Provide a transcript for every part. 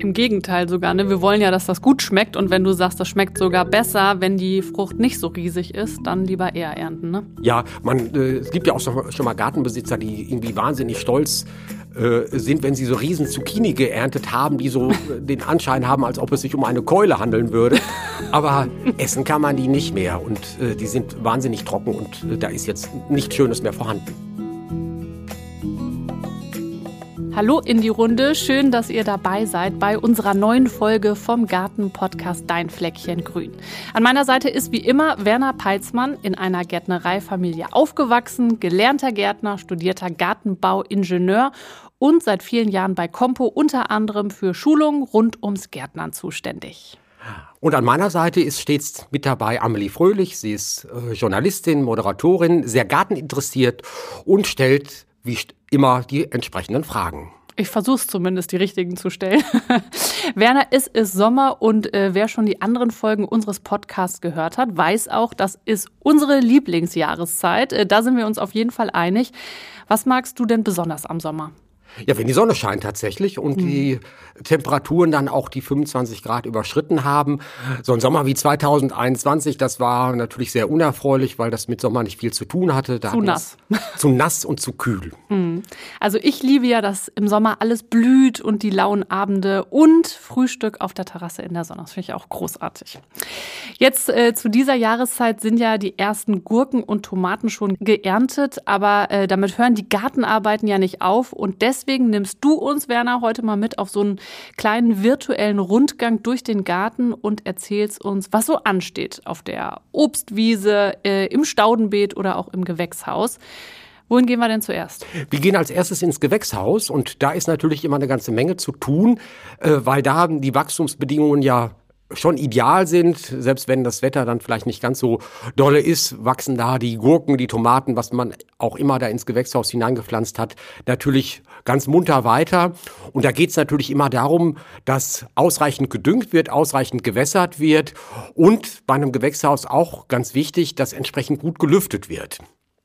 Im Gegenteil sogar, ne? Wir wollen ja, dass das gut schmeckt und wenn du sagst, das schmeckt sogar besser, wenn die Frucht nicht so riesig ist, dann lieber eher ernten, ne? Ja, man, äh, es gibt ja auch schon mal Gartenbesitzer, die irgendwie wahnsinnig stolz äh, sind, wenn sie so riesen Zucchini geerntet haben, die so den Anschein haben, als ob es sich um eine Keule handeln würde. Aber essen kann man die nicht mehr und äh, die sind wahnsinnig trocken und äh, da ist jetzt nichts Schönes mehr vorhanden. Hallo in die Runde, schön, dass ihr dabei seid bei unserer neuen Folge vom Garten-Podcast Dein Fleckchen Grün. An meiner Seite ist wie immer Werner Peitzmann, in einer Gärtnereifamilie aufgewachsen, gelernter Gärtner, studierter Gartenbauingenieur und seit vielen Jahren bei Compo unter anderem für Schulungen rund ums Gärtnern zuständig. Und an meiner Seite ist stets mit dabei Amelie Fröhlich. Sie ist äh, Journalistin, Moderatorin, sehr garteninteressiert und stellt wie immer die entsprechenden Fragen. Ich versuche es zumindest, die richtigen zu stellen. Werner, es ist Sommer und äh, wer schon die anderen Folgen unseres Podcasts gehört hat, weiß auch, das ist unsere Lieblingsjahreszeit. Äh, da sind wir uns auf jeden Fall einig. Was magst du denn besonders am Sommer? Ja, wenn die Sonne scheint tatsächlich und mhm. die Temperaturen dann auch die 25 Grad überschritten haben. So ein Sommer wie 2021, das war natürlich sehr unerfreulich, weil das mit Sommer nicht viel zu tun hatte. Da zu nass. Zu nass und zu kühl. Mhm. Also ich liebe ja, dass im Sommer alles blüht und die lauen Abende und Frühstück auf der Terrasse in der Sonne. Das finde ich auch großartig. Jetzt äh, zu dieser Jahreszeit sind ja die ersten Gurken und Tomaten schon geerntet, aber äh, damit hören die Gartenarbeiten ja nicht auf und deswegen deswegen nimmst du uns, Werner, heute mal mit auf so einen kleinen virtuellen Rundgang durch den Garten und erzählst uns, was so ansteht auf der Obstwiese, äh, im Staudenbeet oder auch im Gewächshaus. Wohin gehen wir denn zuerst? Wir gehen als erstes ins Gewächshaus und da ist natürlich immer eine ganze Menge zu tun, äh, weil da die Wachstumsbedingungen ja schon ideal sind, selbst wenn das Wetter dann vielleicht nicht ganz so dolle ist, wachsen da die Gurken, die Tomaten, was man auch immer da ins Gewächshaus hineingepflanzt hat, natürlich ganz munter weiter. Und da geht es natürlich immer darum, dass ausreichend gedüngt wird, ausreichend gewässert wird und bei einem Gewächshaus auch ganz wichtig, dass entsprechend gut gelüftet wird.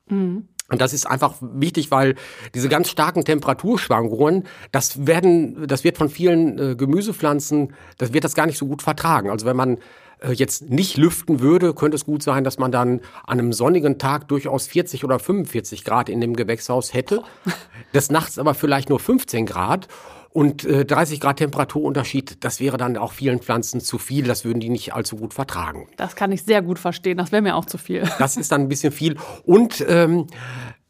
Mhm. Und das ist einfach wichtig, weil diese ganz starken Temperaturschwankungen, das werden, das wird von vielen äh, Gemüsepflanzen, das wird das gar nicht so gut vertragen. Also wenn man äh, jetzt nicht lüften würde, könnte es gut sein, dass man dann an einem sonnigen Tag durchaus 40 oder 45 Grad in dem Gewächshaus hätte. Des Nachts aber vielleicht nur 15 Grad. Und äh, 30 Grad Temperaturunterschied, das wäre dann auch vielen Pflanzen zu viel. Das würden die nicht allzu gut vertragen. Das kann ich sehr gut verstehen. Das wäre mir auch zu viel. Das ist dann ein bisschen viel. Und ähm,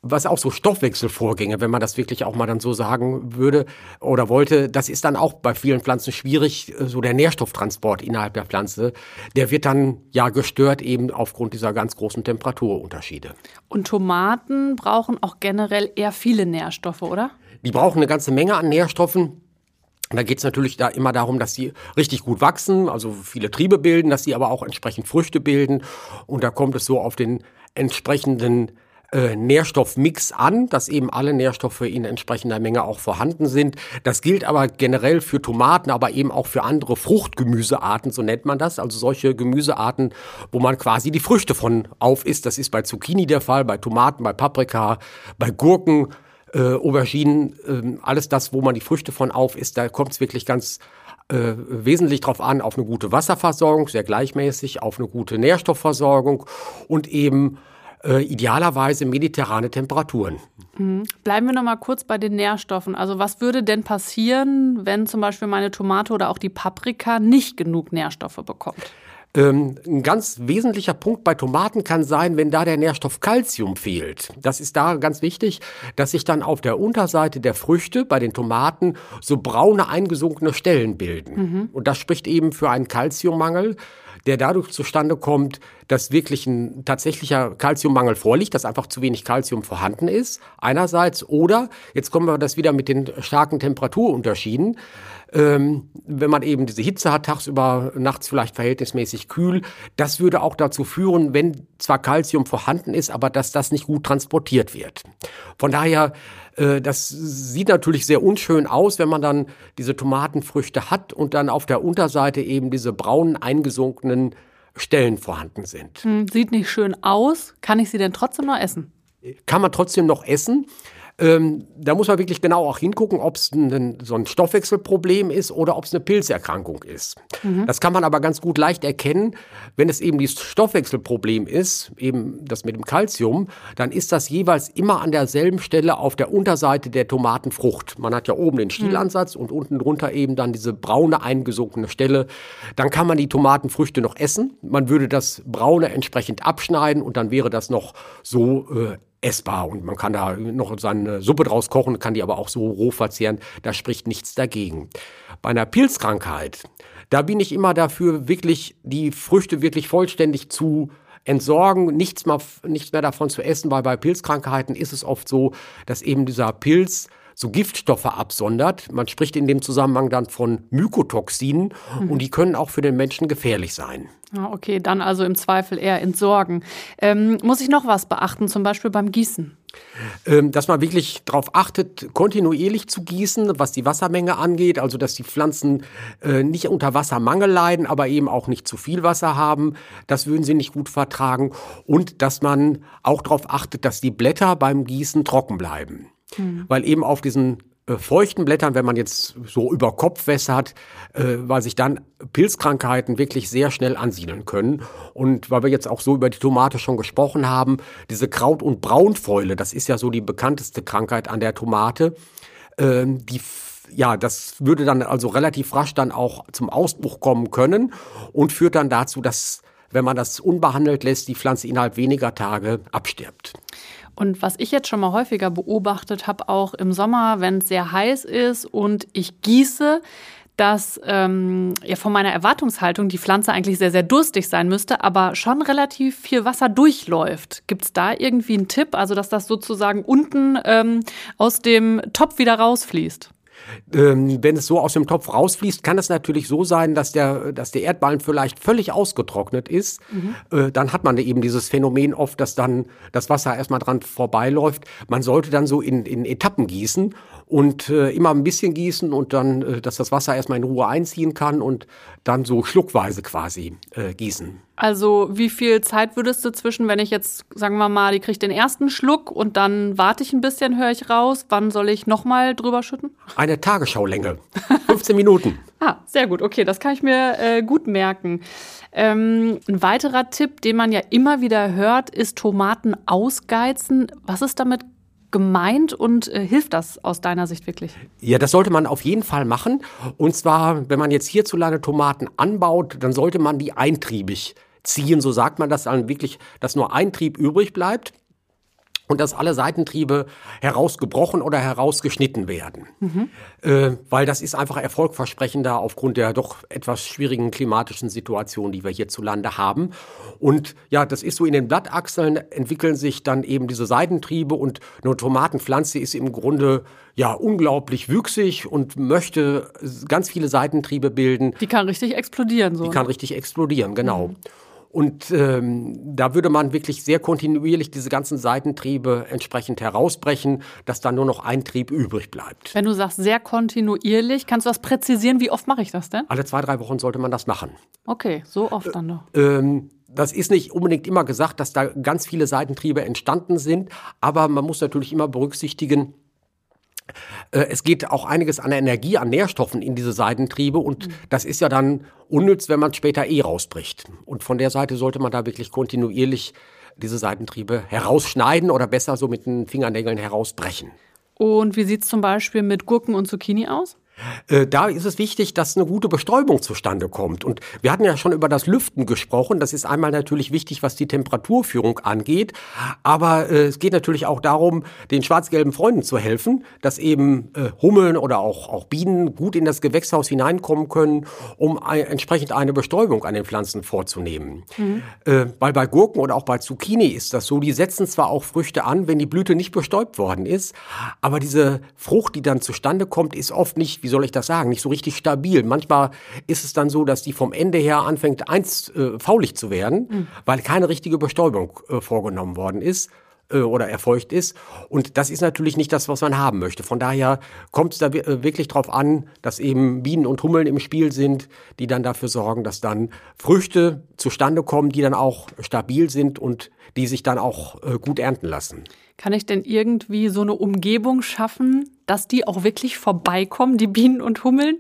was auch so Stoffwechselvorgänge, wenn man das wirklich auch mal dann so sagen würde oder wollte, das ist dann auch bei vielen Pflanzen schwierig, äh, so der Nährstofftransport innerhalb der Pflanze, der wird dann ja gestört eben aufgrund dieser ganz großen Temperaturunterschiede. Und Tomaten brauchen auch generell eher viele Nährstoffe, oder? Die brauchen eine ganze Menge an Nährstoffen. Da geht es natürlich da immer darum, dass sie richtig gut wachsen, also viele Triebe bilden, dass sie aber auch entsprechend Früchte bilden. Und da kommt es so auf den entsprechenden äh, Nährstoffmix an, dass eben alle Nährstoffe in entsprechender Menge auch vorhanden sind. Das gilt aber generell für Tomaten, aber eben auch für andere Fruchtgemüsearten, so nennt man das. Also solche Gemüsearten, wo man quasi die Früchte von auf isst. Das ist bei Zucchini der Fall, bei Tomaten, bei Paprika, bei Gurken äh, Auberginen, äh, alles das, wo man die Früchte von auf isst, da kommt es wirklich ganz äh, wesentlich darauf an, auf eine gute Wasserversorgung, sehr gleichmäßig, auf eine gute Nährstoffversorgung und eben äh, idealerweise mediterrane Temperaturen. Mhm. Bleiben wir noch mal kurz bei den Nährstoffen. Also was würde denn passieren, wenn zum Beispiel meine Tomate oder auch die Paprika nicht genug Nährstoffe bekommt? Ähm, ein ganz wesentlicher Punkt bei Tomaten kann sein, wenn da der Nährstoff Calcium fehlt. Das ist da ganz wichtig, dass sich dann auf der Unterseite der Früchte bei den Tomaten so braune eingesunkene Stellen bilden. Mhm. Und das spricht eben für einen Calciummangel der dadurch zustande kommt, dass wirklich ein tatsächlicher Kalziummangel vorliegt, dass einfach zu wenig Kalzium vorhanden ist, einerseits. Oder, jetzt kommen wir das wieder mit den starken Temperaturunterschieden, ähm, wenn man eben diese Hitze hat, tagsüber, nachts vielleicht verhältnismäßig kühl, das würde auch dazu führen, wenn zwar Kalzium vorhanden ist, aber dass das nicht gut transportiert wird. Von daher das sieht natürlich sehr unschön aus, wenn man dann diese Tomatenfrüchte hat und dann auf der Unterseite eben diese braunen eingesunkenen Stellen vorhanden sind. Hm, sieht nicht schön aus. Kann ich sie denn trotzdem noch essen? Kann man trotzdem noch essen. Ähm, da muss man wirklich genau auch hingucken, ob es so ein Stoffwechselproblem ist oder ob es eine Pilzerkrankung ist. Mhm. Das kann man aber ganz gut leicht erkennen. Wenn es eben dieses Stoffwechselproblem ist, eben das mit dem Kalzium, dann ist das jeweils immer an derselben Stelle auf der Unterseite der Tomatenfrucht. Man hat ja oben den Stielansatz mhm. und unten drunter eben dann diese braune eingesunkene Stelle. Dann kann man die Tomatenfrüchte noch essen. Man würde das braune entsprechend abschneiden und dann wäre das noch so äh, essbar und man kann da noch seine Suppe draus kochen, kann die aber auch so roh verzehren. Da spricht nichts dagegen. Bei einer Pilzkrankheit, da bin ich immer dafür, wirklich die Früchte wirklich vollständig zu entsorgen, nichts mehr, nichts mehr davon zu essen, weil bei Pilzkrankheiten ist es oft so, dass eben dieser Pilz so Giftstoffe absondert. Man spricht in dem Zusammenhang dann von Mykotoxinen mhm. und die können auch für den Menschen gefährlich sein. Ah, okay, dann also im Zweifel eher entsorgen. Ähm, muss ich noch was beachten, zum Beispiel beim Gießen? Ähm, dass man wirklich darauf achtet, kontinuierlich zu gießen, was die Wassermenge angeht, also dass die Pflanzen äh, nicht unter Wassermangel leiden, aber eben auch nicht zu viel Wasser haben. Das würden sie nicht gut vertragen. Und dass man auch darauf achtet, dass die Blätter beim Gießen trocken bleiben. Hm. Weil eben auf diesen äh, feuchten Blättern, wenn man jetzt so über Kopf wässert, äh, weil sich dann Pilzkrankheiten wirklich sehr schnell ansiedeln können. Und weil wir jetzt auch so über die Tomate schon gesprochen haben, diese Kraut- und Braunfäule, das ist ja so die bekannteste Krankheit an der Tomate, äh, die ja, das würde dann also relativ rasch dann auch zum Ausbruch kommen können und führt dann dazu, dass, wenn man das unbehandelt lässt, die Pflanze innerhalb weniger Tage abstirbt. Und was ich jetzt schon mal häufiger beobachtet habe, auch im Sommer, wenn es sehr heiß ist und ich gieße, dass ähm, ja von meiner Erwartungshaltung die Pflanze eigentlich sehr, sehr durstig sein müsste, aber schon relativ viel Wasser durchläuft. Gibt es da irgendwie einen Tipp, also dass das sozusagen unten ähm, aus dem Topf wieder rausfließt? Ähm, wenn es so aus dem Topf rausfließt, kann es natürlich so sein, dass der, dass der Erdballen vielleicht völlig ausgetrocknet ist. Mhm. Äh, dann hat man eben dieses Phänomen oft, dass dann das Wasser erstmal dran vorbeiläuft. Man sollte dann so in, in Etappen gießen und äh, immer ein bisschen gießen und dann, äh, dass das Wasser erstmal in Ruhe einziehen kann und dann so schluckweise quasi äh, gießen. Also wie viel Zeit würdest du zwischen, wenn ich jetzt, sagen wir mal, die kriegt den ersten Schluck und dann warte ich ein bisschen, höre ich raus, wann soll ich nochmal drüber schütten? Eine Tagesschaulänge, 15 Minuten. ah, sehr gut, okay, das kann ich mir äh, gut merken. Ähm, ein weiterer Tipp, den man ja immer wieder hört, ist Tomaten ausgeizen. Was ist damit gemeint und äh, hilft das aus deiner Sicht wirklich? Ja, das sollte man auf jeden Fall machen. Und zwar, wenn man jetzt hierzulande Tomaten anbaut, dann sollte man die eintriebig ziehen. So sagt man das dann wirklich, dass nur ein Trieb übrig bleibt und dass alle Seitentriebe herausgebrochen oder herausgeschnitten werden. Mhm. Äh, weil das ist einfach erfolgversprechender aufgrund der doch etwas schwierigen klimatischen Situation, die wir hierzulande haben. Und ja, das ist so in den Blattachseln entwickeln sich dann eben diese Seitentriebe und eine Tomatenpflanze ist im Grunde ja unglaublich wüchsig und möchte ganz viele Seitentriebe bilden. Die kann richtig explodieren, so. Die kann ne? richtig explodieren, genau. Mhm. Und ähm, da würde man wirklich sehr kontinuierlich diese ganzen Seitentriebe entsprechend herausbrechen, dass dann nur noch ein Trieb übrig bleibt. Wenn du sagst sehr kontinuierlich, kannst du das präzisieren? Wie oft mache ich das denn? Alle zwei, drei Wochen sollte man das machen. Okay, so oft dann noch. Ähm, das ist nicht unbedingt immer gesagt, dass da ganz viele Seitentriebe entstanden sind, aber man muss natürlich immer berücksichtigen, äh, es geht auch einiges an Energie, an Nährstoffen in diese Seitentriebe und das ist ja dann unnütz, wenn man später eh rausbricht. Und von der Seite sollte man da wirklich kontinuierlich diese Seitentriebe herausschneiden oder besser so mit den Fingernägeln herausbrechen. Und wie sieht es zum Beispiel mit Gurken und Zucchini aus? Äh, da ist es wichtig, dass eine gute Bestäubung zustande kommt. Und wir hatten ja schon über das Lüften gesprochen. Das ist einmal natürlich wichtig, was die Temperaturführung angeht. Aber äh, es geht natürlich auch darum, den schwarz-gelben Freunden zu helfen, dass eben äh, Hummeln oder auch, auch Bienen gut in das Gewächshaus hineinkommen können, um entsprechend eine Bestäubung an den Pflanzen vorzunehmen. Mhm. Weil bei Gurken oder auch bei Zucchini ist das so, die setzen zwar auch Früchte an, wenn die Blüte nicht bestäubt worden ist, aber diese Frucht, die dann zustande kommt, ist oft nicht wie soll ich das sagen, nicht so richtig stabil. Manchmal ist es dann so, dass die vom Ende her anfängt, eins äh, faulig zu werden, mhm. weil keine richtige Bestäubung äh, vorgenommen worden ist äh, oder erfolgt ist. Und das ist natürlich nicht das, was man haben möchte. Von daher kommt es da äh, wirklich darauf an, dass eben Bienen und Hummeln im Spiel sind, die dann dafür sorgen, dass dann Früchte zustande kommen, die dann auch stabil sind und die sich dann auch äh, gut ernten lassen. Kann ich denn irgendwie so eine Umgebung schaffen, dass die auch wirklich vorbeikommen, die Bienen und Hummeln?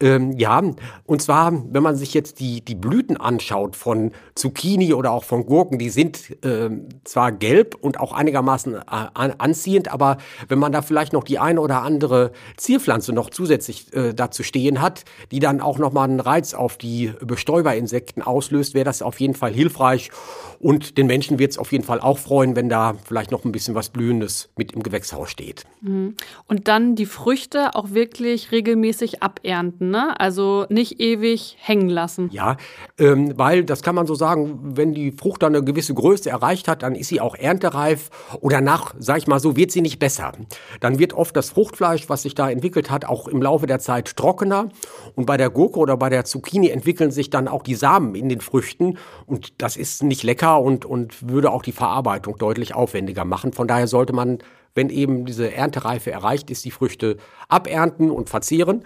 Ähm, ja, und zwar, wenn man sich jetzt die, die Blüten anschaut von Zucchini oder auch von Gurken, die sind äh, zwar gelb und auch einigermaßen äh, anziehend, aber wenn man da vielleicht noch die eine oder andere Zierpflanze noch zusätzlich äh, dazu stehen hat, die dann auch nochmal einen Reiz auf die Bestäuberinsekten auslöst, wäre das auf jeden Fall hilfreich. Und den Menschen wird es auf jeden Fall auch freuen, wenn da vielleicht noch ein bisschen was Blühendes mit im Gewächshaus steht. Mhm. Und dann die Früchte auch wirklich regelmäßig abernten, ne? Also nicht ewig hängen lassen. Ja, ähm, weil das kann man so sagen, wenn die Frucht dann eine gewisse Größe erreicht hat, dann ist sie auch erntereif oder nach, sag ich mal so, wird sie nicht besser. Dann wird oft das Fruchtfleisch, was sich da entwickelt hat, auch im Laufe der Zeit trockener. Und bei der Gurke oder bei der Zucchini entwickeln sich dann auch die Samen in den Früchten und das ist nicht lecker und, und würde auch die Verarbeitung deutlich aufwendiger machen. Von daher sollte man, wenn eben diese Erntereife erreicht ist, die Früchte abernten und verzehren.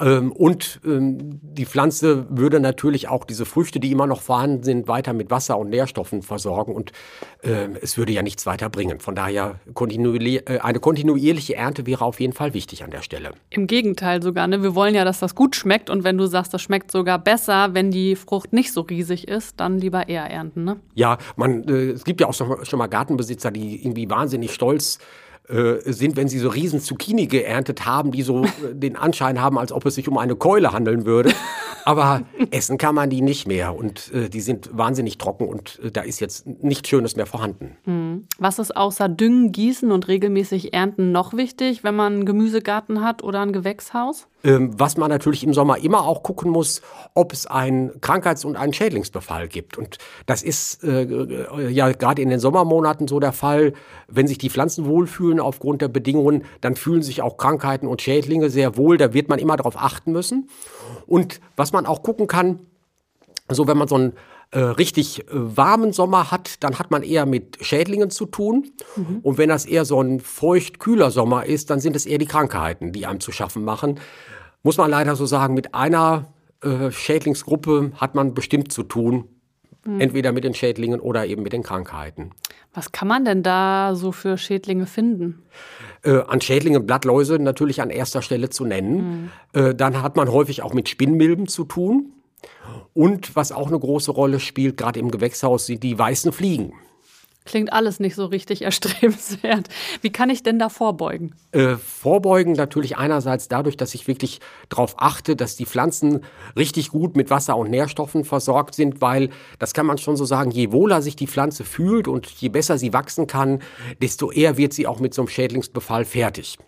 Ähm, und ähm, die Pflanze würde natürlich auch diese Früchte, die immer noch vorhanden sind, weiter mit Wasser und Nährstoffen versorgen und äh, es würde ja nichts weiter bringen. Von daher äh, eine kontinuierliche Ernte wäre auf jeden Fall wichtig an der Stelle. Im Gegenteil sogar. Ne? Wir wollen ja, dass das gut schmeckt und wenn du sagst, das schmeckt sogar besser, wenn die Frucht nicht so riesig ist, dann lieber eher ernten. Ne? Ja, man, äh, es gibt ja auch schon mal Gartenbesitzer, die irgendwie wahnsinnig stolz äh, sind, wenn sie so riesen Zucchini geerntet haben, die so den Anschein haben, als ob es sich um eine Keule handeln würde. Aber essen kann man die nicht mehr und äh, die sind wahnsinnig trocken und äh, da ist jetzt nichts Schönes mehr vorhanden. Hm. Was ist außer Düngen, Gießen und regelmäßig Ernten noch wichtig, wenn man einen Gemüsegarten hat oder ein Gewächshaus? Ähm, was man natürlich im Sommer immer auch gucken muss, ob es einen Krankheits- und einen Schädlingsbefall gibt. Und das ist äh, äh, ja gerade in den Sommermonaten so der Fall. Wenn sich die Pflanzen wohlfühlen aufgrund der Bedingungen, dann fühlen sich auch Krankheiten und Schädlinge sehr wohl. Da wird man immer darauf achten müssen. Und was man auch gucken kann, so wenn man so einen äh, richtig äh, warmen Sommer hat, dann hat man eher mit Schädlingen zu tun. Mhm. Und wenn das eher so ein feucht-kühler Sommer ist, dann sind es eher die Krankheiten, die einem zu schaffen machen. Muss man leider so sagen, mit einer äh, Schädlingsgruppe hat man bestimmt zu tun. Mhm. Entweder mit den Schädlingen oder eben mit den Krankheiten. Was kann man denn da so für Schädlinge finden? Äh, an Schädlinge Blattläuse natürlich an erster Stelle zu nennen. Mhm. Äh, dann hat man häufig auch mit Spinnmilben zu tun. Und was auch eine große Rolle spielt, gerade im Gewächshaus, sind die weißen Fliegen. Klingt alles nicht so richtig erstrebenswert. Wie kann ich denn da vorbeugen? Äh, vorbeugen natürlich einerseits dadurch, dass ich wirklich darauf achte, dass die Pflanzen richtig gut mit Wasser und Nährstoffen versorgt sind, weil das kann man schon so sagen, je wohler sich die Pflanze fühlt und je besser sie wachsen kann, desto eher wird sie auch mit so einem Schädlingsbefall fertig.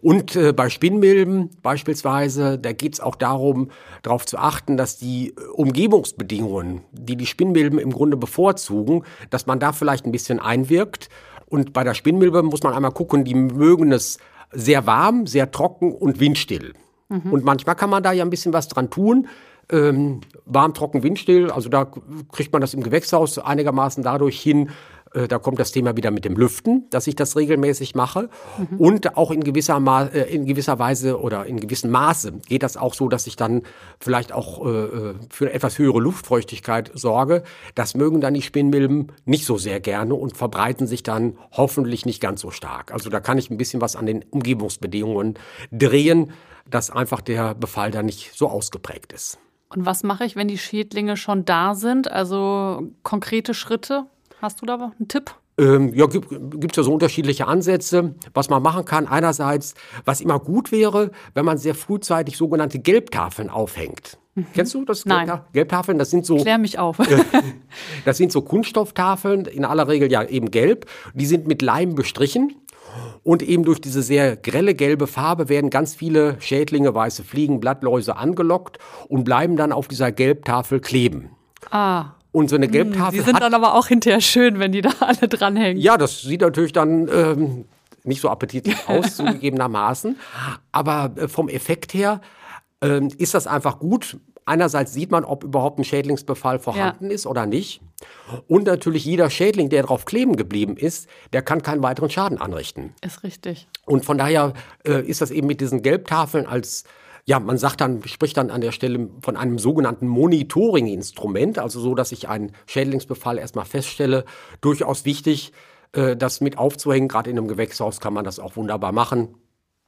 Und äh, bei Spinnmilben beispielsweise, da geht es auch darum, darauf zu achten, dass die äh, Umgebungsbedingungen, die die Spinnmilben im Grunde bevorzugen, dass man da vielleicht ein bisschen einwirkt. Und bei der Spinnmilbe muss man einmal gucken, die mögen es sehr warm, sehr trocken und windstill. Mhm. Und manchmal kann man da ja ein bisschen was dran tun. Ähm, warm, trocken, windstill, also da kriegt man das im Gewächshaus einigermaßen dadurch hin, da kommt das Thema wieder mit dem Lüften, dass ich das regelmäßig mache. Mhm. Und auch in gewisser, Ma äh, in gewisser Weise oder in gewissem Maße geht das auch so, dass ich dann vielleicht auch äh, für etwas höhere Luftfeuchtigkeit sorge. Das mögen dann die Spinnmilben nicht so sehr gerne und verbreiten sich dann hoffentlich nicht ganz so stark. Also da kann ich ein bisschen was an den Umgebungsbedingungen drehen, dass einfach der Befall da nicht so ausgeprägt ist. Und was mache ich, wenn die Schädlinge schon da sind? Also konkrete Schritte? Hast du da einen Tipp? Ähm, ja, gibt es ja so unterschiedliche Ansätze, was man machen kann. Einerseits, was immer gut wäre, wenn man sehr frühzeitig sogenannte Gelbtafeln aufhängt. Mhm. Kennst du das? Nein. Gelbtafeln, das sind so. Klär mich auf. das sind so Kunststofftafeln, in aller Regel ja eben gelb. Die sind mit Leim bestrichen. Und eben durch diese sehr grelle gelbe Farbe werden ganz viele Schädlinge, weiße Fliegen, Blattläuse angelockt und bleiben dann auf dieser Gelbtafel kleben. Ah. Und so eine hm, Gelbtafel. Die sind dann aber auch hinterher schön, wenn die da alle dranhängen. Ja, das sieht natürlich dann ähm, nicht so appetitlich aus, zugegebenermaßen. Aber äh, vom Effekt her äh, ist das einfach gut. Einerseits sieht man, ob überhaupt ein Schädlingsbefall vorhanden ja. ist oder nicht. Und natürlich jeder Schädling, der drauf kleben geblieben ist, der kann keinen weiteren Schaden anrichten. Ist richtig. Und von daher äh, ist das eben mit diesen Gelbtafeln als ja, man sagt dann, spricht dann an der Stelle von einem sogenannten Monitoring-Instrument, also so, dass ich einen Schädlingsbefall erstmal feststelle, durchaus wichtig, äh, das mit aufzuhängen. Gerade in einem Gewächshaus kann man das auch wunderbar machen.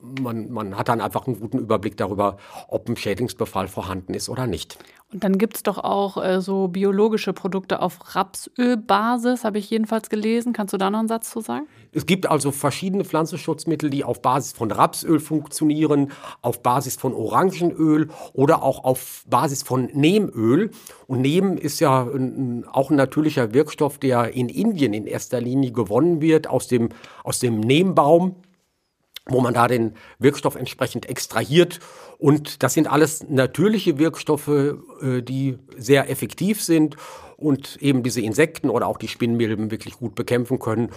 Man, man hat dann einfach einen guten Überblick darüber, ob ein Schädlingsbefall vorhanden ist oder nicht. Und dann gibt es doch auch äh, so biologische Produkte auf Rapsölbasis, habe ich jedenfalls gelesen. Kannst du da noch einen Satz zu sagen? Es gibt also verschiedene Pflanzenschutzmittel, die auf Basis von Rapsöl funktionieren, auf Basis von Orangenöl oder auch auf Basis von Nehmöl. Und Neem ist ja ein, auch ein natürlicher Wirkstoff, der in Indien in erster Linie gewonnen wird aus dem, aus dem Nehmbaum wo man da den Wirkstoff entsprechend extrahiert. Und das sind alles natürliche Wirkstoffe, äh, die sehr effektiv sind und eben diese Insekten oder auch die Spinnmilben wirklich gut bekämpfen können,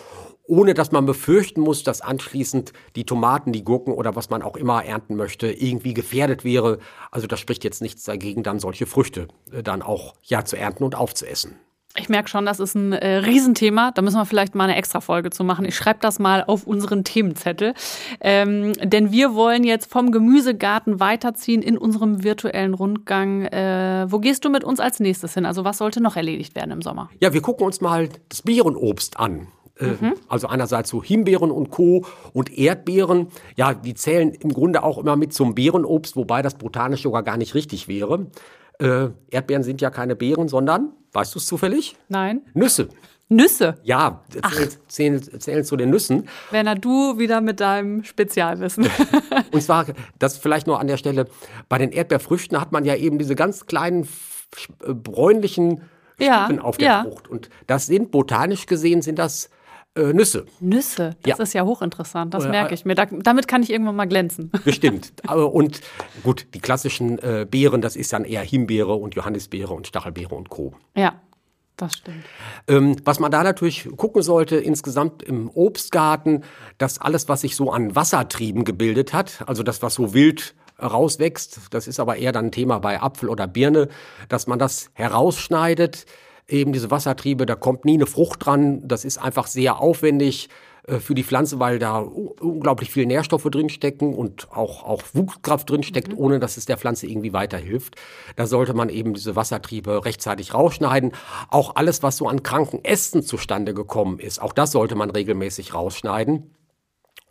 ohne dass man befürchten muss, dass anschließend die Tomaten, die Gurken oder was man auch immer ernten möchte, irgendwie gefährdet wäre. Also das spricht jetzt nichts dagegen, dann solche Früchte äh, dann auch ja zu ernten und aufzuessen. Ich merke schon, das ist ein äh, Riesenthema. Da müssen wir vielleicht mal eine extra Folge zu machen. Ich schreibe das mal auf unseren Themenzettel. Ähm, denn wir wollen jetzt vom Gemüsegarten weiterziehen in unserem virtuellen Rundgang. Äh, wo gehst du mit uns als nächstes hin? Also was sollte noch erledigt werden im Sommer? Ja, wir gucken uns mal das Beerenobst an. Äh, mhm. Also einerseits so Himbeeren und Co. und Erdbeeren. Ja, die zählen im Grunde auch immer mit zum Beerenobst, wobei das botanisch sogar gar nicht richtig wäre. Äh, Erdbeeren sind ja keine Beeren, sondern Weißt du es zufällig? Nein. Nüsse. Nüsse? Ja, zählen, zählen zu den Nüssen. Werner, du wieder mit deinem Spezialwissen. Und zwar, das vielleicht nur an der Stelle, bei den Erdbeerfrüchten hat man ja eben diese ganz kleinen äh, bräunlichen Stücken ja, auf der ja. Frucht. Und das sind, botanisch gesehen, sind das äh, Nüsse. Nüsse, das ja. ist ja hochinteressant, das merke ich mir. Da, damit kann ich irgendwann mal glänzen. Bestimmt. Und gut, die klassischen äh, Beeren, das ist dann eher Himbeere und Johannisbeere und Stachelbeere und Co. Ja. Das stimmt. Ähm, was man da natürlich gucken sollte, insgesamt im Obstgarten, dass alles, was sich so an Wassertrieben gebildet hat, also das, was so wild rauswächst, das ist aber eher dann ein Thema bei Apfel oder Birne, dass man das herausschneidet, eben diese Wassertriebe, da kommt nie eine Frucht dran. Das ist einfach sehr aufwendig äh, für die Pflanze, weil da unglaublich viele Nährstoffe drinstecken und auch, auch Wuchskraft drinsteckt, mhm. ohne dass es der Pflanze irgendwie weiterhilft. Da sollte man eben diese Wassertriebe rechtzeitig rausschneiden. Auch alles, was so an kranken Ästen zustande gekommen ist, auch das sollte man regelmäßig rausschneiden.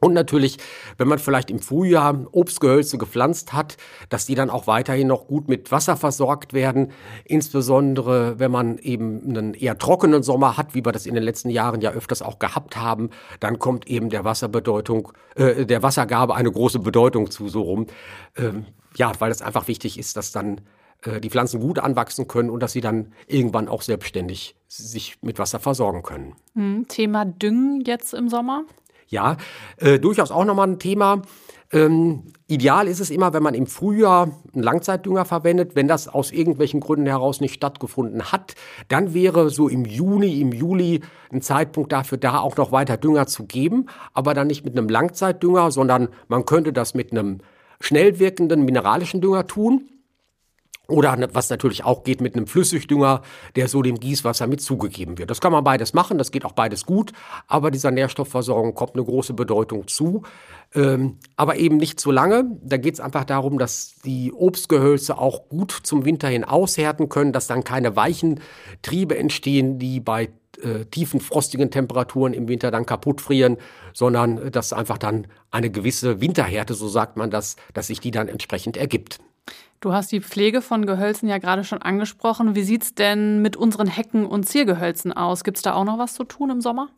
Und natürlich, wenn man vielleicht im Frühjahr Obstgehölze gepflanzt hat, dass die dann auch weiterhin noch gut mit Wasser versorgt werden. Insbesondere, wenn man eben einen eher trockenen Sommer hat, wie wir das in den letzten Jahren ja öfters auch gehabt haben, dann kommt eben der Wasserbedeutung, äh, der Wassergabe eine große Bedeutung zu so rum. Ähm, ja, weil es einfach wichtig ist, dass dann äh, die Pflanzen gut anwachsen können und dass sie dann irgendwann auch selbstständig sich mit Wasser versorgen können. Hm, Thema Düngen jetzt im Sommer? Ja, äh, durchaus auch nochmal ein Thema. Ähm, ideal ist es immer, wenn man im Frühjahr einen Langzeitdünger verwendet. Wenn das aus irgendwelchen Gründen heraus nicht stattgefunden hat, dann wäre so im Juni, im Juli ein Zeitpunkt dafür da, auch noch weiter Dünger zu geben. Aber dann nicht mit einem Langzeitdünger, sondern man könnte das mit einem schnell wirkenden mineralischen Dünger tun. Oder was natürlich auch geht mit einem Flüssigdünger, der so dem Gießwasser mit zugegeben wird. Das kann man beides machen, das geht auch beides gut, aber dieser Nährstoffversorgung kommt eine große Bedeutung zu. Ähm, aber eben nicht zu lange. Da geht es einfach darum, dass die Obstgehölze auch gut zum Winter hin aushärten können, dass dann keine weichen Triebe entstehen, die bei äh, tiefen frostigen Temperaturen im Winter dann kaputt frieren, sondern dass einfach dann eine gewisse Winterhärte, so sagt man das, dass sich die dann entsprechend ergibt. Du hast die Pflege von Gehölzen ja gerade schon angesprochen. Wie sieht es denn mit unseren Hecken und Ziergehölzen aus? Gibt es da auch noch was zu tun im Sommer?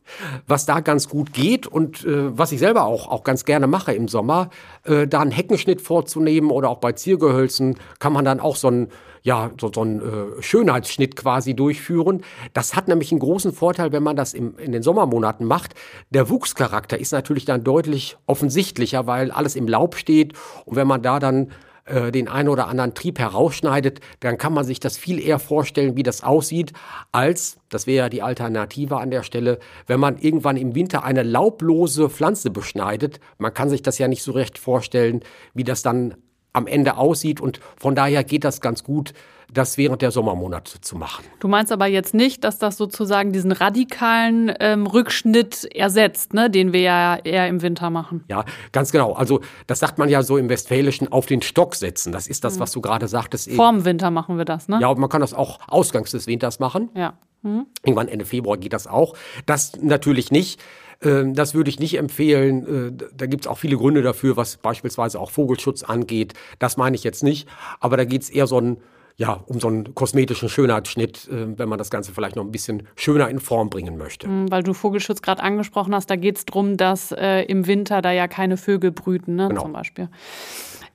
Was da ganz gut geht und äh, was ich selber auch, auch ganz gerne mache im Sommer, äh, da einen Heckenschnitt vorzunehmen oder auch bei Ziergehölzen kann man dann auch so einen ja, so, so äh, Schönheitsschnitt quasi durchführen. Das hat nämlich einen großen Vorteil, wenn man das im, in den Sommermonaten macht. Der Wuchscharakter ist natürlich dann deutlich offensichtlicher, weil alles im Laub steht. Und wenn man da dann äh, den einen oder anderen Trieb herausschneidet, dann kann man sich das viel eher vorstellen, wie das aussieht, als, das wäre ja die Alternative an der Stelle, wenn man irgendwann im Winter eine laublose Pflanze beschneidet. Man kann sich das ja nicht so recht vorstellen, wie das dann am Ende aussieht und von daher geht das ganz gut, das während der Sommermonate zu machen. Du meinst aber jetzt nicht, dass das sozusagen diesen radikalen ähm, Rückschnitt ersetzt, ne, den wir ja eher im Winter machen. Ja, ganz genau. Also das sagt man ja so im Westfälischen auf den Stock setzen. Das ist das, mhm. was du gerade sagtest. Vorm Winter machen wir das, ne? Ja, man kann das auch ausgangs des Winters machen. Ja. Mhm. Irgendwann Ende Februar geht das auch. Das natürlich nicht. Ähm, das würde ich nicht empfehlen. Äh, da gibt es auch viele Gründe dafür, was beispielsweise auch Vogelschutz angeht. Das meine ich jetzt nicht. Aber da geht es eher so ein, ja, um so einen kosmetischen Schönheitsschnitt, äh, wenn man das Ganze vielleicht noch ein bisschen schöner in Form bringen möchte. Mhm, weil du Vogelschutz gerade angesprochen hast, da geht es darum, dass äh, im Winter da ja keine Vögel brüten, ne, genau. zum Beispiel.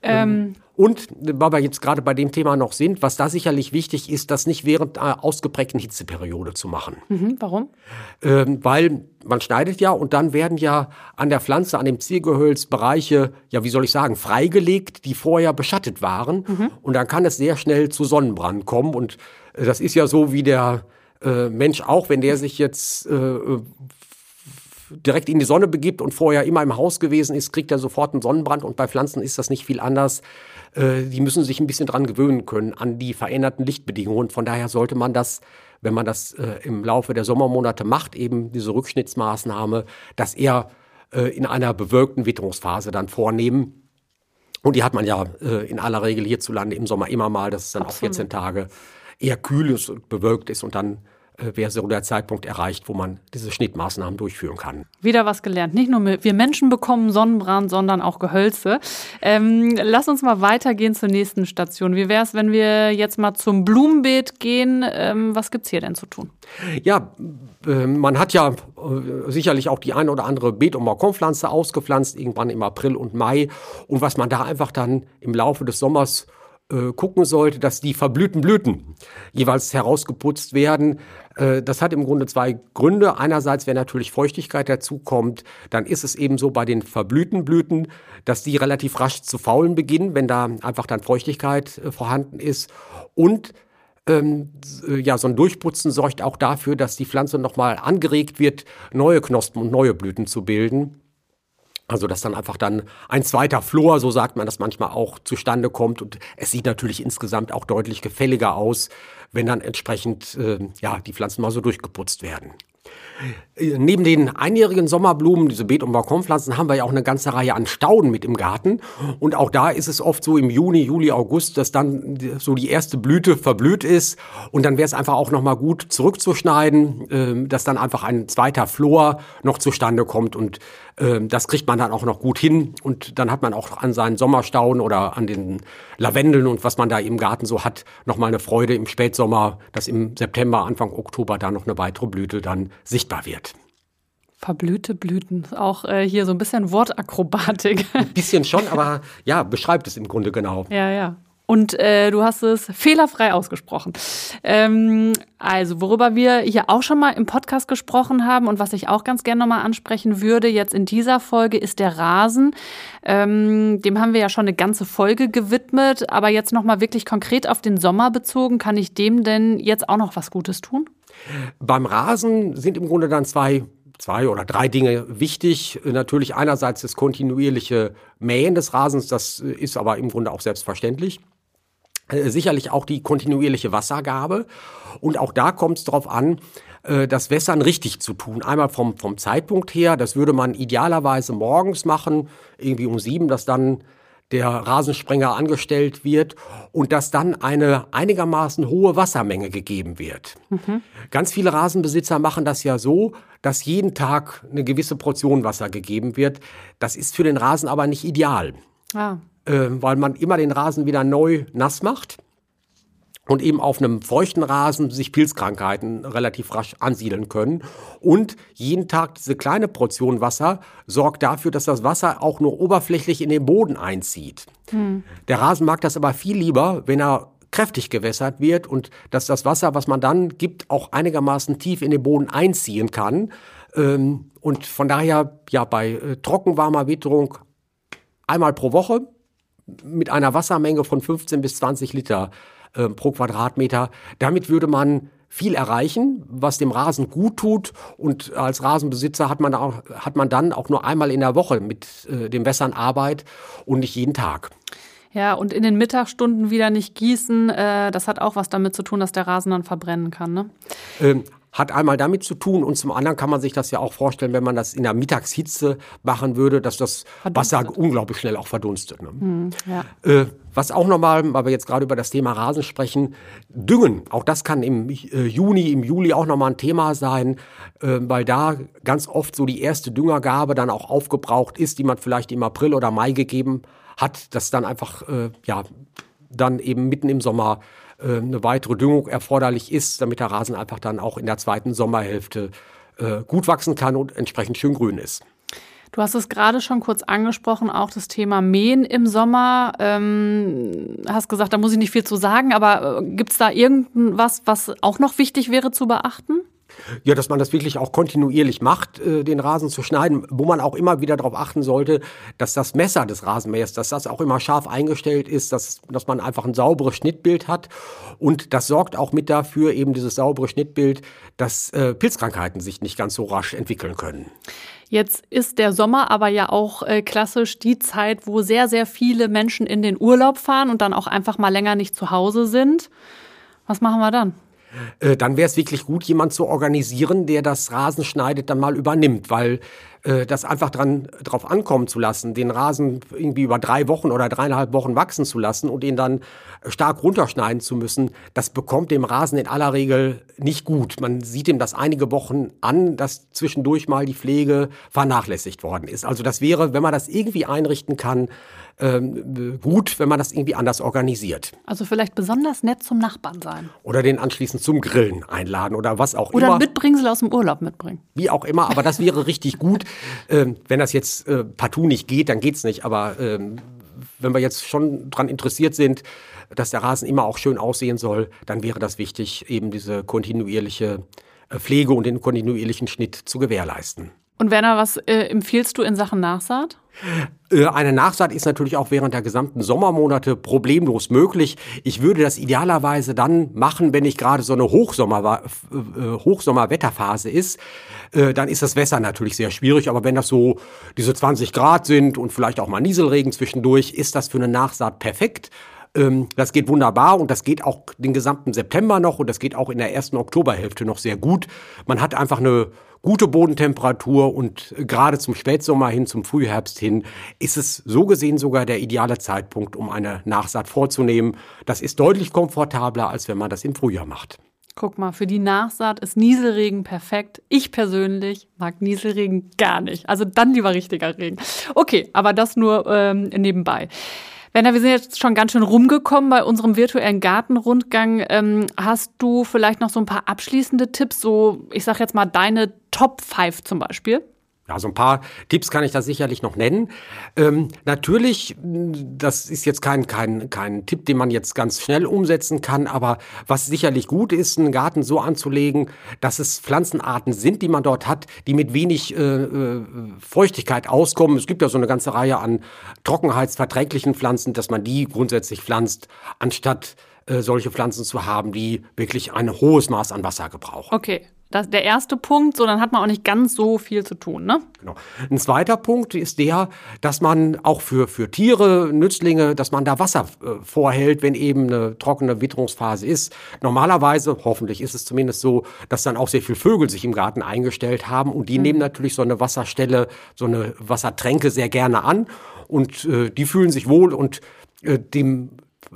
Ähm, und weil wir jetzt gerade bei dem Thema noch sind, was da sicherlich wichtig ist, das nicht während einer ausgeprägten Hitzeperiode zu machen. Mhm, warum? Ähm, weil man schneidet ja und dann werden ja an der Pflanze, an dem Ziergehölz Bereiche, ja, wie soll ich sagen, freigelegt, die vorher beschattet waren. Mhm. Und dann kann es sehr schnell zu Sonnenbrand kommen. Und äh, das ist ja so wie der äh, Mensch auch, wenn der sich jetzt äh, direkt in die Sonne begibt und vorher immer im Haus gewesen ist, kriegt er sofort einen Sonnenbrand. Und bei Pflanzen ist das nicht viel anders. Äh, die müssen sich ein bisschen dran gewöhnen können an die veränderten Lichtbedingungen. Von daher sollte man das, wenn man das äh, im Laufe der Sommermonate macht, eben diese Rückschnittsmaßnahme, das eher äh, in einer bewölkten Witterungsphase dann vornehmen. Und die hat man ja in aller Regel hierzulande im Sommer immer mal, dass es dann Absolut. auch 14 Tage eher kühl ist und bewölkt ist und dann äh, wäre so der Zeitpunkt erreicht, wo man diese Schnittmaßnahmen durchführen kann. Wieder was gelernt. Nicht nur wir Menschen bekommen Sonnenbrand, sondern auch Gehölze. Ähm, lass uns mal weitergehen zur nächsten Station. Wie wäre es, wenn wir jetzt mal zum Blumenbeet gehen? Ähm, was gibt es hier denn zu tun? Ja, äh, man hat ja äh, sicherlich auch die eine oder andere Beet- und Balkonpflanze ausgepflanzt, irgendwann im April und Mai. Und was man da einfach dann im Laufe des Sommers äh, gucken sollte, dass die verblühten Blüten jeweils herausgeputzt werden. Äh, das hat im Grunde zwei Gründe. Einerseits, wenn natürlich Feuchtigkeit dazukommt, dann ist es eben so bei den verblühten Blüten, dass die relativ rasch zu faulen beginnen, wenn da einfach dann Feuchtigkeit äh, vorhanden ist. Und ähm, ja, so ein Durchputzen sorgt auch dafür, dass die Pflanze nochmal angeregt wird, neue Knospen und neue Blüten zu bilden. Also dass dann einfach dann ein zweiter Flor, so sagt man das manchmal auch, zustande kommt. Und es sieht natürlich insgesamt auch deutlich gefälliger aus, wenn dann entsprechend äh, ja, die Pflanzen mal so durchgeputzt werden. Neben den einjährigen Sommerblumen, diese Beet- und Balkonpflanzen, haben wir ja auch eine ganze Reihe an Stauden mit im Garten. Und auch da ist es oft so im Juni, Juli, August, dass dann so die erste Blüte verblüht ist. Und dann wäre es einfach auch nochmal gut zurückzuschneiden, ähm, dass dann einfach ein zweiter Flor noch zustande kommt. Und das kriegt man dann auch noch gut hin. Und dann hat man auch an seinen Sommerstauden oder an den Lavendeln und was man da im Garten so hat, nochmal eine Freude im Spätsommer, dass im September, Anfang Oktober da noch eine weitere Blüte dann sichtbar wird. Verblühte Blüten, auch äh, hier so ein bisschen Wortakrobatik. Ein bisschen schon, aber ja, beschreibt es im Grunde genau. Ja, ja. Und äh, du hast es fehlerfrei ausgesprochen. Ähm, also, worüber wir hier auch schon mal im Podcast gesprochen haben und was ich auch ganz gerne nochmal ansprechen würde, jetzt in dieser Folge, ist der Rasen. Ähm, dem haben wir ja schon eine ganze Folge gewidmet, aber jetzt nochmal wirklich konkret auf den Sommer bezogen, kann ich dem denn jetzt auch noch was Gutes tun? Beim Rasen sind im Grunde dann zwei zwei oder drei Dinge wichtig. Natürlich einerseits das kontinuierliche Mähen des Rasens, das ist aber im Grunde auch selbstverständlich. Äh, sicherlich auch die kontinuierliche Wassergabe. Und auch da kommt es darauf an, äh, das Wässern richtig zu tun. Einmal vom, vom Zeitpunkt her, das würde man idealerweise morgens machen, irgendwie um sieben, dass dann der Rasensprenger angestellt wird und dass dann eine einigermaßen hohe Wassermenge gegeben wird. Mhm. Ganz viele Rasenbesitzer machen das ja so, dass jeden Tag eine gewisse Portion Wasser gegeben wird. Das ist für den Rasen aber nicht ideal. Ah äh, weil man immer den Rasen wieder neu nass macht und eben auf einem feuchten Rasen sich Pilzkrankheiten relativ rasch ansiedeln können. Und jeden Tag diese kleine Portion Wasser sorgt dafür, dass das Wasser auch nur oberflächlich in den Boden einzieht. Hm. Der Rasen mag das aber viel lieber, wenn er kräftig gewässert wird und dass das Wasser, was man dann gibt, auch einigermaßen tief in den Boden einziehen kann. Ähm, und von daher, ja, bei äh, trockenwarmer Witterung einmal pro Woche mit einer Wassermenge von 15 bis 20 Liter äh, pro Quadratmeter. Damit würde man viel erreichen, was dem Rasen gut tut. Und als Rasenbesitzer hat man, auch, hat man dann auch nur einmal in der Woche mit äh, dem Wässern Arbeit und nicht jeden Tag. Ja, und in den Mittagsstunden wieder nicht gießen, äh, das hat auch was damit zu tun, dass der Rasen dann verbrennen kann. Ne? Ähm, hat einmal damit zu tun und zum anderen kann man sich das ja auch vorstellen, wenn man das in der Mittagshitze machen würde, dass das Wasser unglaublich schnell auch verdunstet. Ne? Hm, ja. äh, was auch nochmal, weil wir jetzt gerade über das Thema Rasen sprechen, Düngen. Auch das kann im äh, Juni, im Juli auch nochmal ein Thema sein, äh, weil da ganz oft so die erste Düngergabe dann auch aufgebraucht ist, die man vielleicht im April oder Mai gegeben hat, dass dann einfach, äh, ja, dann eben mitten im Sommer äh, eine weitere Düngung erforderlich ist, damit der Rasen einfach dann auch in der zweiten Sommerhälfte äh, gut wachsen kann und entsprechend schön grün ist. Du hast es gerade schon kurz angesprochen, auch das Thema Mähen im Sommer. Ähm, hast gesagt, da muss ich nicht viel zu sagen, aber äh, gibt es da irgendwas, was auch noch wichtig wäre zu beachten? Ja, dass man das wirklich auch kontinuierlich macht, äh, den Rasen zu schneiden, wo man auch immer wieder darauf achten sollte, dass das Messer des Rasenmähers, dass das auch immer scharf eingestellt ist, dass, dass man einfach ein sauberes Schnittbild hat. Und das sorgt auch mit dafür, eben dieses saubere Schnittbild, dass äh, Pilzkrankheiten sich nicht ganz so rasch entwickeln können. Jetzt ist der Sommer aber ja auch äh, klassisch die Zeit, wo sehr, sehr viele Menschen in den Urlaub fahren und dann auch einfach mal länger nicht zu Hause sind. Was machen wir dann? Äh, dann wäre es wirklich gut, jemand zu organisieren, der das Rasenschneidet dann mal übernimmt, weil das einfach dran, drauf ankommen zu lassen, den Rasen irgendwie über drei Wochen oder dreieinhalb Wochen wachsen zu lassen und ihn dann stark runterschneiden zu müssen, das bekommt dem Rasen in aller Regel nicht gut. Man sieht ihm das einige Wochen an, dass zwischendurch mal die Pflege vernachlässigt worden ist. Also das wäre, wenn man das irgendwie einrichten kann, ähm, gut, wenn man das irgendwie anders organisiert. Also vielleicht besonders nett zum Nachbarn sein. Oder den anschließend zum Grillen einladen oder was auch oder immer. Oder ein Mitbringsel aus dem Urlaub mitbringen. Wie auch immer, aber das wäre richtig gut. Ähm, wenn das jetzt äh, partout nicht geht, dann geht's nicht. Aber ähm, wenn wir jetzt schon daran interessiert sind, dass der Rasen immer auch schön aussehen soll, dann wäre das wichtig, eben diese kontinuierliche äh, Pflege und den kontinuierlichen Schnitt zu gewährleisten. Und Werner, was äh, empfiehlst du in Sachen Nachsaat? Äh, eine Nachsaat ist natürlich auch während der gesamten Sommermonate problemlos möglich. Ich würde das idealerweise dann machen, wenn nicht gerade so eine Hochsommer, äh, Hochsommerwetterphase ist. Äh, dann ist das Wässer natürlich sehr schwierig. Aber wenn das so diese 20 Grad sind und vielleicht auch mal Nieselregen zwischendurch, ist das für eine Nachsaat perfekt. Ähm, das geht wunderbar und das geht auch den gesamten September noch und das geht auch in der ersten Oktoberhälfte noch sehr gut. Man hat einfach eine gute Bodentemperatur und gerade zum Spätsommer hin, zum Frühherbst hin, ist es so gesehen sogar der ideale Zeitpunkt, um eine Nachsaat vorzunehmen. Das ist deutlich komfortabler, als wenn man das im Frühjahr macht. Guck mal, für die Nachsaat ist Nieselregen perfekt. Ich persönlich mag Nieselregen gar nicht. Also dann lieber richtiger Regen. Okay, aber das nur ähm, nebenbei. Werner, wir sind jetzt schon ganz schön rumgekommen bei unserem virtuellen Gartenrundgang. Ähm, hast du vielleicht noch so ein paar abschließende Tipps, so ich sag jetzt mal deine Top 5 zum Beispiel? Ja, so ein paar Tipps kann ich da sicherlich noch nennen. Ähm, natürlich, das ist jetzt kein, kein, kein Tipp, den man jetzt ganz schnell umsetzen kann, aber was sicherlich gut ist, einen Garten so anzulegen, dass es Pflanzenarten sind, die man dort hat, die mit wenig äh, äh Feuchtigkeit auskommen. Es gibt ja so eine ganze Reihe an trockenheitsverträglichen Pflanzen, dass man die grundsätzlich pflanzt, anstatt äh, solche Pflanzen zu haben, die wirklich ein hohes Maß an Wasser gebrauchen. Okay, das der erste Punkt, so dann hat man auch nicht ganz so viel zu tun, ne? Genau. Ein zweiter Punkt ist der, dass man auch für, für Tiere, Nützlinge, dass man da Wasser äh, vorhält, wenn eben eine trockene Witterungsphase ist. Normalerweise, hoffentlich ist es zumindest so, dass dann auch sehr viele Vögel sich im Garten eingestellt haben und die mhm. nehmen natürlich so eine Wasserstelle, so eine Wassertränke sehr gerne an und äh, die fühlen sich wohl und äh, dem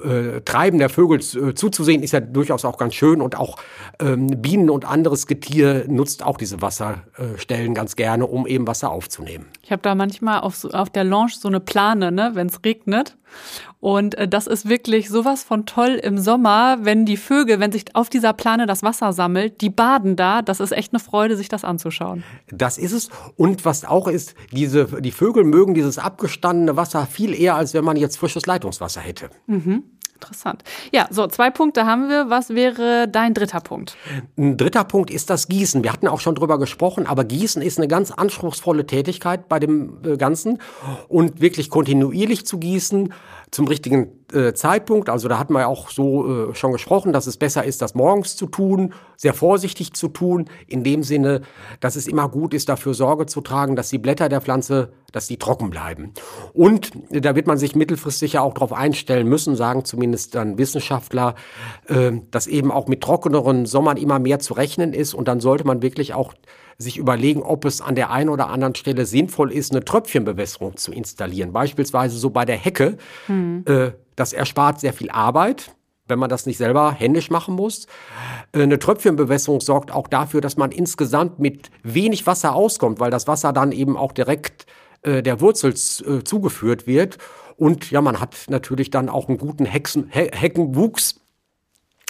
äh, Treiben der Vögel äh, zuzusehen, ist ja durchaus auch ganz schön. Und auch ähm, Bienen und anderes Getier nutzt auch diese Wasserstellen ganz gerne, um eben Wasser aufzunehmen. Ich habe da manchmal auf, auf der Lounge so eine Plane, ne, wenn es regnet. Und äh, das ist wirklich sowas von toll im Sommer, wenn die Vögel, wenn sich auf dieser Plane das Wasser sammelt, die baden da. Das ist echt eine Freude, sich das anzuschauen. Das ist es. Und was auch ist, diese, die Vögel mögen dieses abgestandene Wasser viel eher, als wenn man jetzt frisches Leitungswasser hätte. Mhm. Interessant. Ja, so zwei Punkte haben wir. Was wäre dein dritter Punkt? Ein dritter Punkt ist das Gießen. Wir hatten auch schon drüber gesprochen, aber Gießen ist eine ganz anspruchsvolle Tätigkeit bei dem äh, Ganzen und wirklich kontinuierlich zu gießen zum richtigen äh, Zeitpunkt. Also da hatten wir ja auch so äh, schon gesprochen, dass es besser ist, das morgens zu tun, sehr vorsichtig zu tun, in dem Sinne, dass es immer gut ist, dafür Sorge zu tragen, dass die Blätter der Pflanze, dass die trocken bleiben. Und da wird man sich mittelfristig ja auch darauf einstellen müssen, sagen zumindest dann Wissenschaftler, äh, dass eben auch mit trockeneren Sommern immer mehr zu rechnen ist. Und dann sollte man wirklich auch sich überlegen, ob es an der einen oder anderen Stelle sinnvoll ist, eine Tröpfchenbewässerung zu installieren. Beispielsweise so bei der Hecke. Hm. Äh, das erspart sehr viel Arbeit wenn man das nicht selber händisch machen muss. Äh, eine Tröpfchenbewässerung sorgt auch dafür, dass man insgesamt mit wenig Wasser auskommt, weil das Wasser dann eben auch direkt äh, der Wurzel zugeführt wird. Und ja, man hat natürlich dann auch einen guten Hexen, He Heckenwuchs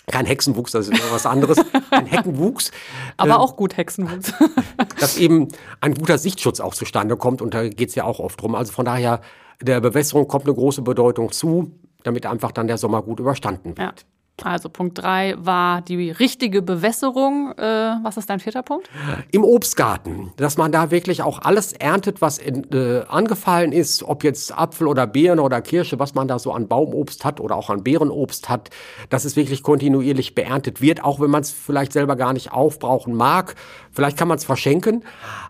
kein Hexenwuchs, das ist was anderes. Ein Heckenwuchs. Aber äh, auch gut Hexenwuchs. dass eben ein guter Sichtschutz auch zustande kommt. Und da geht es ja auch oft drum. Also von daher, der Bewässerung kommt eine große Bedeutung zu, damit einfach dann der Sommer gut überstanden wird. Ja. Also Punkt drei war die richtige Bewässerung. Äh, was ist dein vierter Punkt? Im Obstgarten, dass man da wirklich auch alles erntet, was in, äh, angefallen ist, ob jetzt Apfel oder Beeren oder Kirsche, was man da so an Baumobst hat oder auch an Beerenobst hat, dass es wirklich kontinuierlich beerntet wird, auch wenn man es vielleicht selber gar nicht aufbrauchen mag. Vielleicht kann man es verschenken,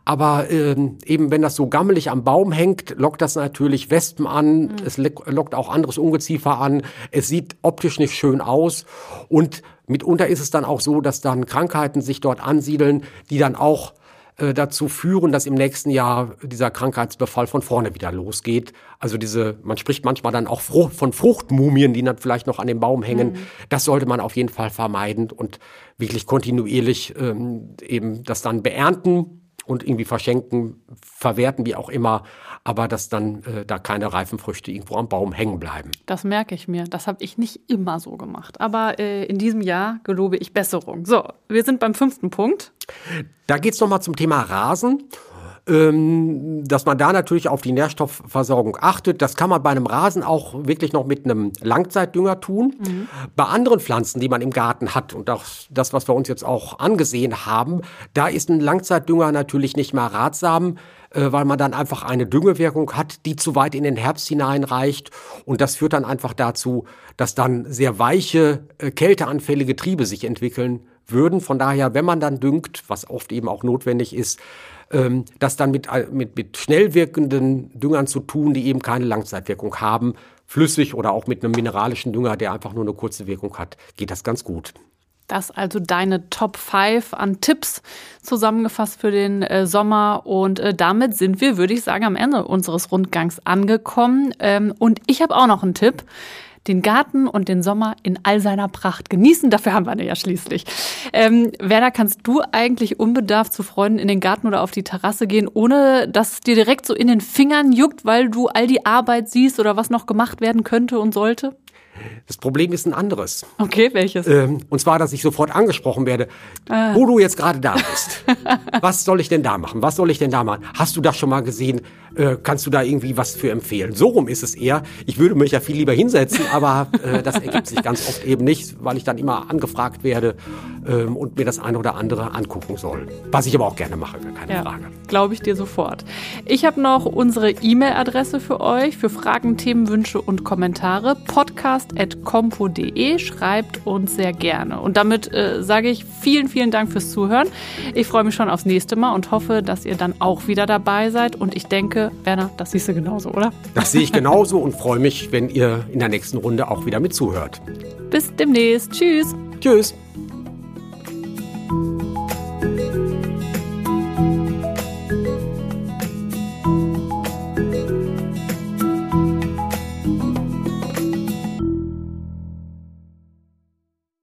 aber äh, eben wenn das so gammelig am Baum hängt, lockt das natürlich Wespen an, mhm. es lockt auch anderes Ungeziefer an, es sieht optisch nicht schön aus und mitunter ist es dann auch so, dass dann Krankheiten sich dort ansiedeln, die dann auch äh, dazu führen, dass im nächsten Jahr dieser Krankheitsbefall von vorne wieder losgeht. Also diese, man spricht manchmal dann auch von Fruchtmumien, die dann vielleicht noch an dem Baum hängen. Mhm. Das sollte man auf jeden Fall vermeiden und wirklich kontinuierlich ähm, eben das dann beernten und irgendwie verschenken, verwerten, wie auch immer, aber dass dann äh, da keine reifen Früchte irgendwo am Baum hängen bleiben. Das merke ich mir. Das habe ich nicht immer so gemacht. Aber äh, in diesem Jahr gelobe ich Besserung. So, wir sind beim fünften Punkt. Da geht es nochmal zum Thema Rasen ähm, dass man da natürlich auf die Nährstoffversorgung achtet. Das kann man bei einem Rasen auch wirklich noch mit einem Langzeitdünger tun. Mhm. Bei anderen Pflanzen, die man im Garten hat und auch das, was wir uns jetzt auch angesehen haben, da ist ein Langzeitdünger natürlich nicht mehr ratsam äh, weil man dann einfach eine Düngewirkung hat, die zu weit in den Herbst hineinreicht. Und das führt dann einfach dazu, dass dann sehr weiche, äh, kälteanfällige Triebe sich entwickeln würden. Von daher, wenn man dann düngt, was oft eben auch notwendig ist, ähm, das dann mit, äh, mit, mit schnell wirkenden Düngern zu tun, die eben keine Langzeitwirkung haben. Flüssig oder auch mit einem mineralischen Dünger, der einfach nur eine kurze Wirkung hat, geht das ganz gut. Das also deine Top 5 an Tipps zusammengefasst für den äh, Sommer. Und äh, damit sind wir, würde ich sagen, am Ende unseres Rundgangs angekommen. Ähm, und ich habe auch noch einen Tipp den Garten und den Sommer in all seiner Pracht genießen. Dafür haben wir ihn ja schließlich. Ähm, Werner, kannst du eigentlich unbedarft zu Freunden in den Garten oder auf die Terrasse gehen, ohne dass es dir direkt so in den Fingern juckt, weil du all die Arbeit siehst oder was noch gemacht werden könnte und sollte? Das Problem ist ein anderes. Okay, welches? Ähm, und zwar, dass ich sofort angesprochen werde, ah. wo du jetzt gerade da bist. was soll ich denn da machen? Was soll ich denn da machen? Hast du das schon mal gesehen? Äh, kannst du da irgendwie was für empfehlen? So rum ist es eher. Ich würde mich ja viel lieber hinsetzen, aber äh, das ergibt sich ganz oft eben nicht, weil ich dann immer angefragt werde ähm, und mir das eine oder andere angucken soll. Was ich aber auch gerne mache, keine ja, Frage. Glaube ich dir sofort. Ich habe noch unsere E-Mail-Adresse für euch, für Fragen, Themenwünsche und Kommentare. podcast.compo.de. Schreibt uns sehr gerne. Und damit äh, sage ich vielen, vielen Dank fürs Zuhören. Ich freue mich schon aufs nächste Mal und hoffe, dass ihr dann auch wieder dabei seid. Und ich Werner, das siehst du genauso, oder? Das sehe ich genauso und freue mich, wenn ihr in der nächsten Runde auch wieder mit zuhört. Bis demnächst. Tschüss. Tschüss.